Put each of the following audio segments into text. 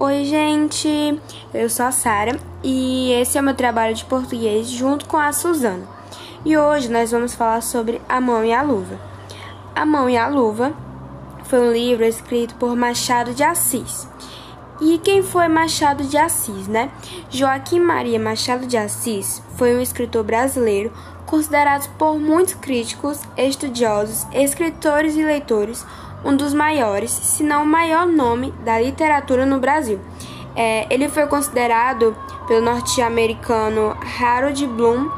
Oi, gente! Eu sou a Sara e esse é o meu trabalho de português junto com a Suzana. E hoje nós vamos falar sobre A Mão e a Luva. A Mão e a Luva foi um livro escrito por Machado de Assis. E quem foi Machado de Assis, né? Joaquim Maria Machado de Assis foi um escritor brasileiro considerado por muitos críticos, estudiosos, escritores e leitores um dos maiores, se não o maior nome da literatura no Brasil. É, ele foi considerado pelo norte-americano Harold Bloom,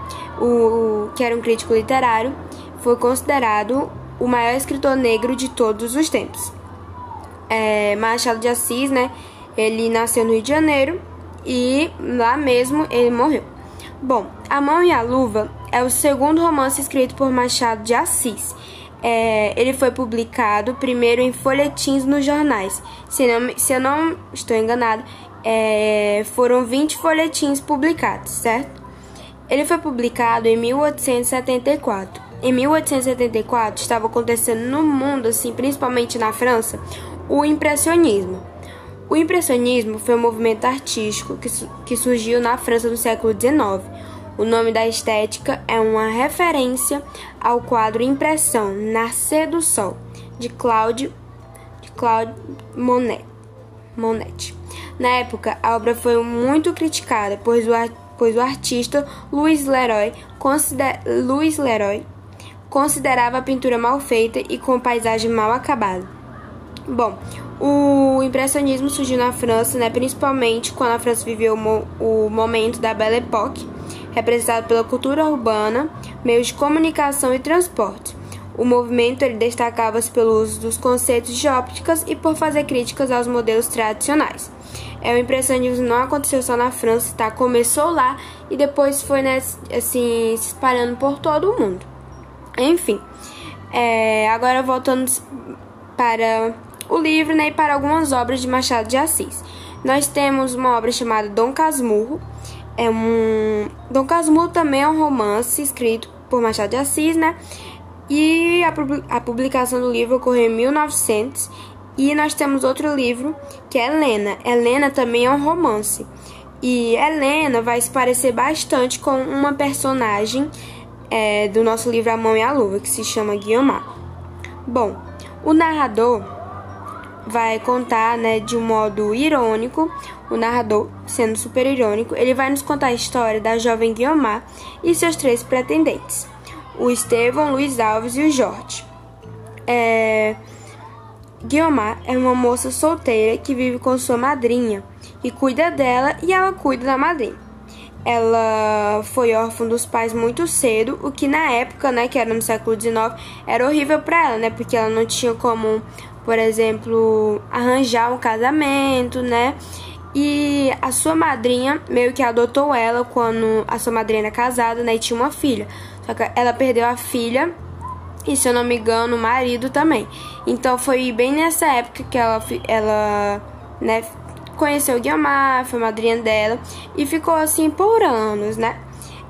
o, que era um crítico literário, foi considerado o maior escritor negro de todos os tempos. É, Machado de Assis, né? Ele nasceu no Rio de Janeiro e lá mesmo ele morreu. Bom, A Mão e a Luva é o segundo romance escrito por Machado de Assis é, ele foi publicado primeiro em folhetins nos jornais. Se, não, se eu não estou enganado, é, foram 20 folhetins publicados, certo? Ele foi publicado em 1874. Em 1874 estava acontecendo no mundo, assim, principalmente na França, o impressionismo. O impressionismo foi um movimento artístico que, que surgiu na França no século XIX o nome da estética é uma referência ao quadro Impressão Nascer do Sol, de Claude, de Claude Monet. Monet. Na época, a obra foi muito criticada, pois o, pois o artista Louis Leroy, consider, Louis Leroy considerava a pintura mal feita e com paisagem mal acabada. Bom, o impressionismo surgiu na França, né, principalmente quando a França viveu o, mo o momento da Belle Époque, representado pela cultura urbana, meios de comunicação e transporte. O movimento destacava-se pelo uso dos conceitos de ópticas e por fazer críticas aos modelos tradicionais. É, o impressionismo não aconteceu só na França, tá? Começou lá e depois foi né, assim, se espalhando por todo o mundo. Enfim, é, agora voltando para o livro né, e para algumas obras de Machado de Assis. Nós temos uma obra chamada Dom Casmurro, é um Dom Casmurro também é um romance escrito por Machado de Assis, né? E a, publicação do livro ocorreu em 1900. E nós temos outro livro que é Helena. Helena também é um romance. E Helena vai se parecer bastante com uma personagem é, do nosso livro A Mão e a Luva, que se chama Guiomar. Bom, o narrador vai contar né, de um modo irônico, o narrador, sendo super irônico, ele vai nos contar a história da jovem Guiomar e seus três pretendentes, o Estevão, Luiz Alves e o Jorge. É... Guiomar é uma moça solteira que vive com sua madrinha, e cuida dela e ela cuida da madrinha. Ela foi órfã dos pais muito cedo, o que na época, né, que era no século XIX, era horrível para ela, né, porque ela não tinha como por exemplo, arranjar um casamento, né? E a sua madrinha meio que adotou ela quando a sua madrinha era casada, né? E tinha uma filha. Só que ela perdeu a filha e, se eu não me engano, o marido também. Então foi bem nessa época que ela, ela né, conheceu o foi madrinha dela e ficou assim por anos, né?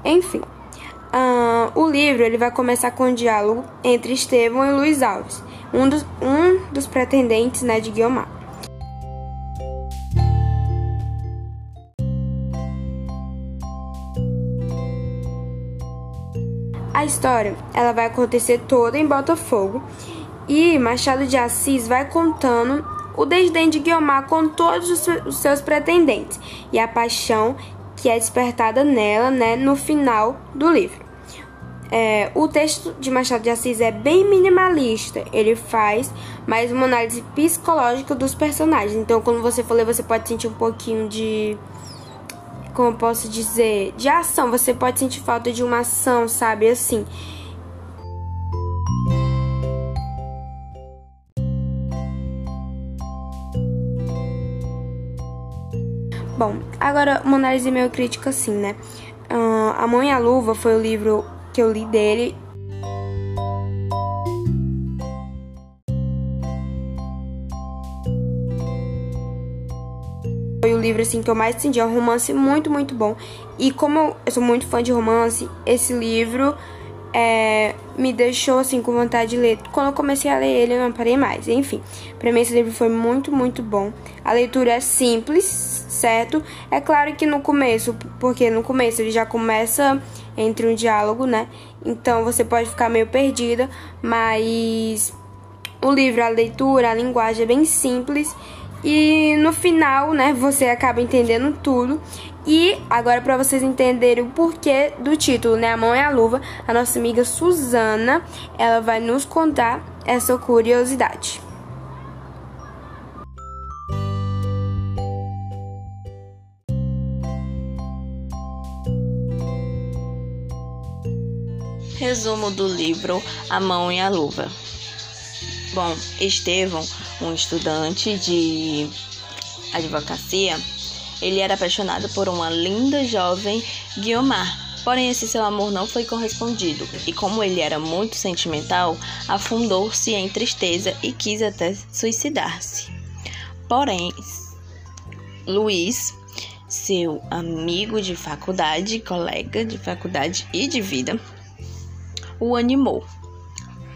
Enfim. Uh, o livro ele vai começar com um diálogo entre Estevão e Luiz Alves um dos, um dos pretendentes né, de Guiomar. A história ela vai acontecer toda em Botafogo e Machado de Assis vai contando o desdém de Guiomar com todos os seus pretendentes e a paixão que é despertada nela né, no final do livro. É, o texto de Machado de Assis é bem minimalista. Ele faz mais uma análise psicológica dos personagens. Então, quando você for ler, você pode sentir um pouquinho de. Como posso dizer? De ação. Você pode sentir falta de uma ação, sabe? Assim. Bom, agora uma análise meio crítica assim, né? Uh, a Mão e a Luva foi o livro que eu li dele. Foi o livro assim que eu mais senti, é um romance muito, muito bom. E como eu sou muito fã de romance, esse livro é, me deixou assim com vontade de ler. Quando eu comecei a ler ele, eu não parei mais. Enfim, para mim esse livro foi muito, muito bom. A leitura é simples, certo? É claro que no começo, porque no começo ele já começa entre um diálogo, né? Então você pode ficar meio perdida, mas o livro, a leitura, a linguagem é bem simples e no final, né, você acaba entendendo tudo. E agora para vocês entenderem o porquê do título, né, A Mão é a Luva, a nossa amiga Suzana, ela vai nos contar essa curiosidade. Resumo do livro A Mão e a Luva. Bom, Estevão, um estudante de advocacia, ele era apaixonado por uma linda jovem Guiomar. Porém, esse seu amor não foi correspondido, e como ele era muito sentimental, afundou-se em tristeza e quis até suicidar-se. Porém, Luiz, seu amigo de faculdade, colega de faculdade e de vida, o animou.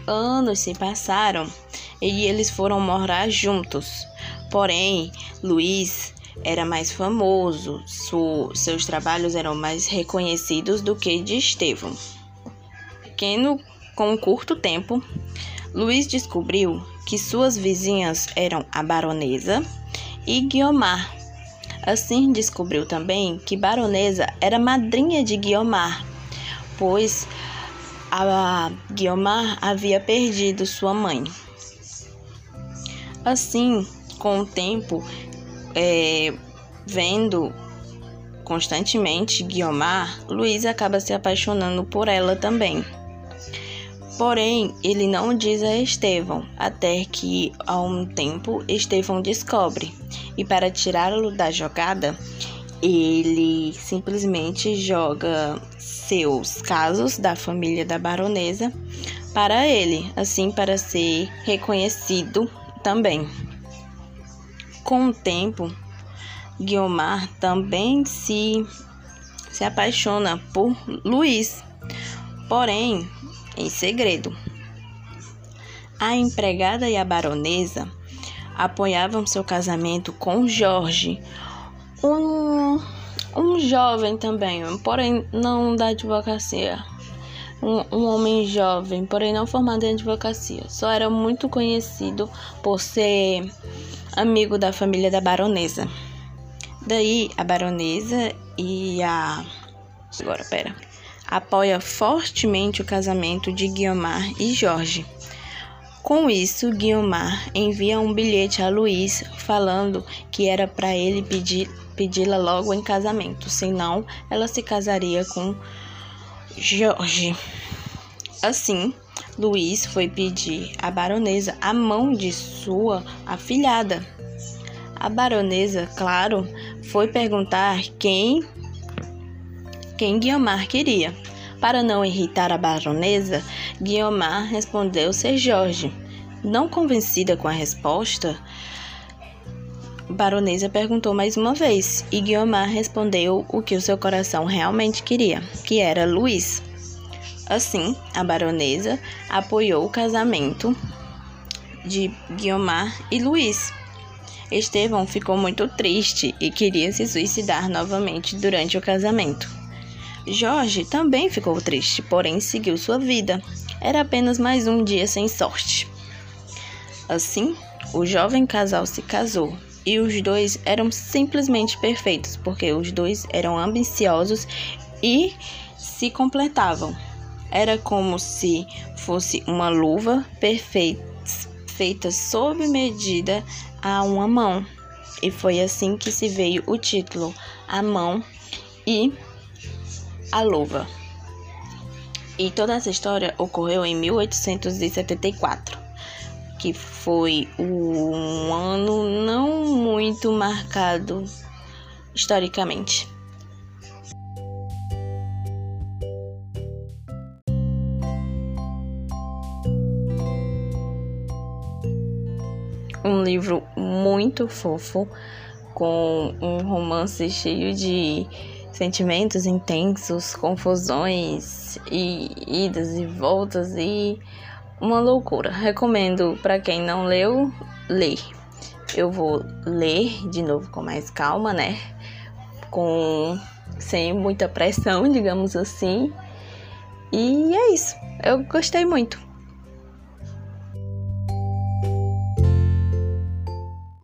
Anos se passaram e eles foram morar juntos. Porém, Luiz era mais famoso, su seus trabalhos eram mais reconhecidos do que de Estevão. Pequeno, com um curto tempo, Luiz descobriu que suas vizinhas eram a baronesa e Guiomar. Assim, descobriu também que baronesa era madrinha de Guiomar, pois a Guiomar havia perdido sua mãe. Assim, com o tempo, é, vendo constantemente Guiomar, Luiz acaba se apaixonando por ela também. Porém, ele não diz a Estevão, até que, a um tempo, Estevão descobre. E para tirá-lo da jogada, ele simplesmente joga seus casos da família da baronesa para ele, assim para ser reconhecido também. Com o tempo, Guiomar também se, se apaixona por Luiz, porém em segredo. A empregada e a baronesa apoiavam seu casamento com Jorge, um, um jovem também, porém não da advocacia. Um, um, homem jovem, porém não formado em advocacia. Só era muito conhecido por ser amigo da família da baronesa. Daí a baronesa e a. Agora, pera. Apoia fortemente o casamento de Guiomar e Jorge. Com isso, Guiomar envia um bilhete a Luiz falando que era para ele pedi-la logo em casamento, senão ela se casaria com Jorge. Assim, Luiz foi pedir à baronesa a mão de sua afilhada. A baronesa, claro, foi perguntar quem quem Guiomar queria. Para não irritar a baronesa, Guiomar respondeu ser Jorge. Não convencida com a resposta, baronesa perguntou mais uma vez e Guiomar respondeu o que o seu coração realmente queria, que era Luiz. Assim, a baronesa apoiou o casamento de Guiomar e Luiz. Estevão ficou muito triste e queria se suicidar novamente durante o casamento. Jorge também ficou triste, porém seguiu sua vida. Era apenas mais um dia sem sorte. Assim, o jovem casal se casou e os dois eram simplesmente perfeitos, porque os dois eram ambiciosos e se completavam. Era como se fosse uma luva perfeita, feita sob medida a uma mão. E foi assim que se veio o título, A Mão e a Luva. E toda essa história ocorreu em 1874 que foi um ano não muito marcado historicamente. Um livro muito fofo, com um romance cheio de sentimentos intensos, confusões e idas e voltas e uma loucura. Recomendo para quem não leu, ler. Eu vou ler de novo com mais calma, né? Com sem muita pressão, digamos assim. E é isso. Eu gostei muito.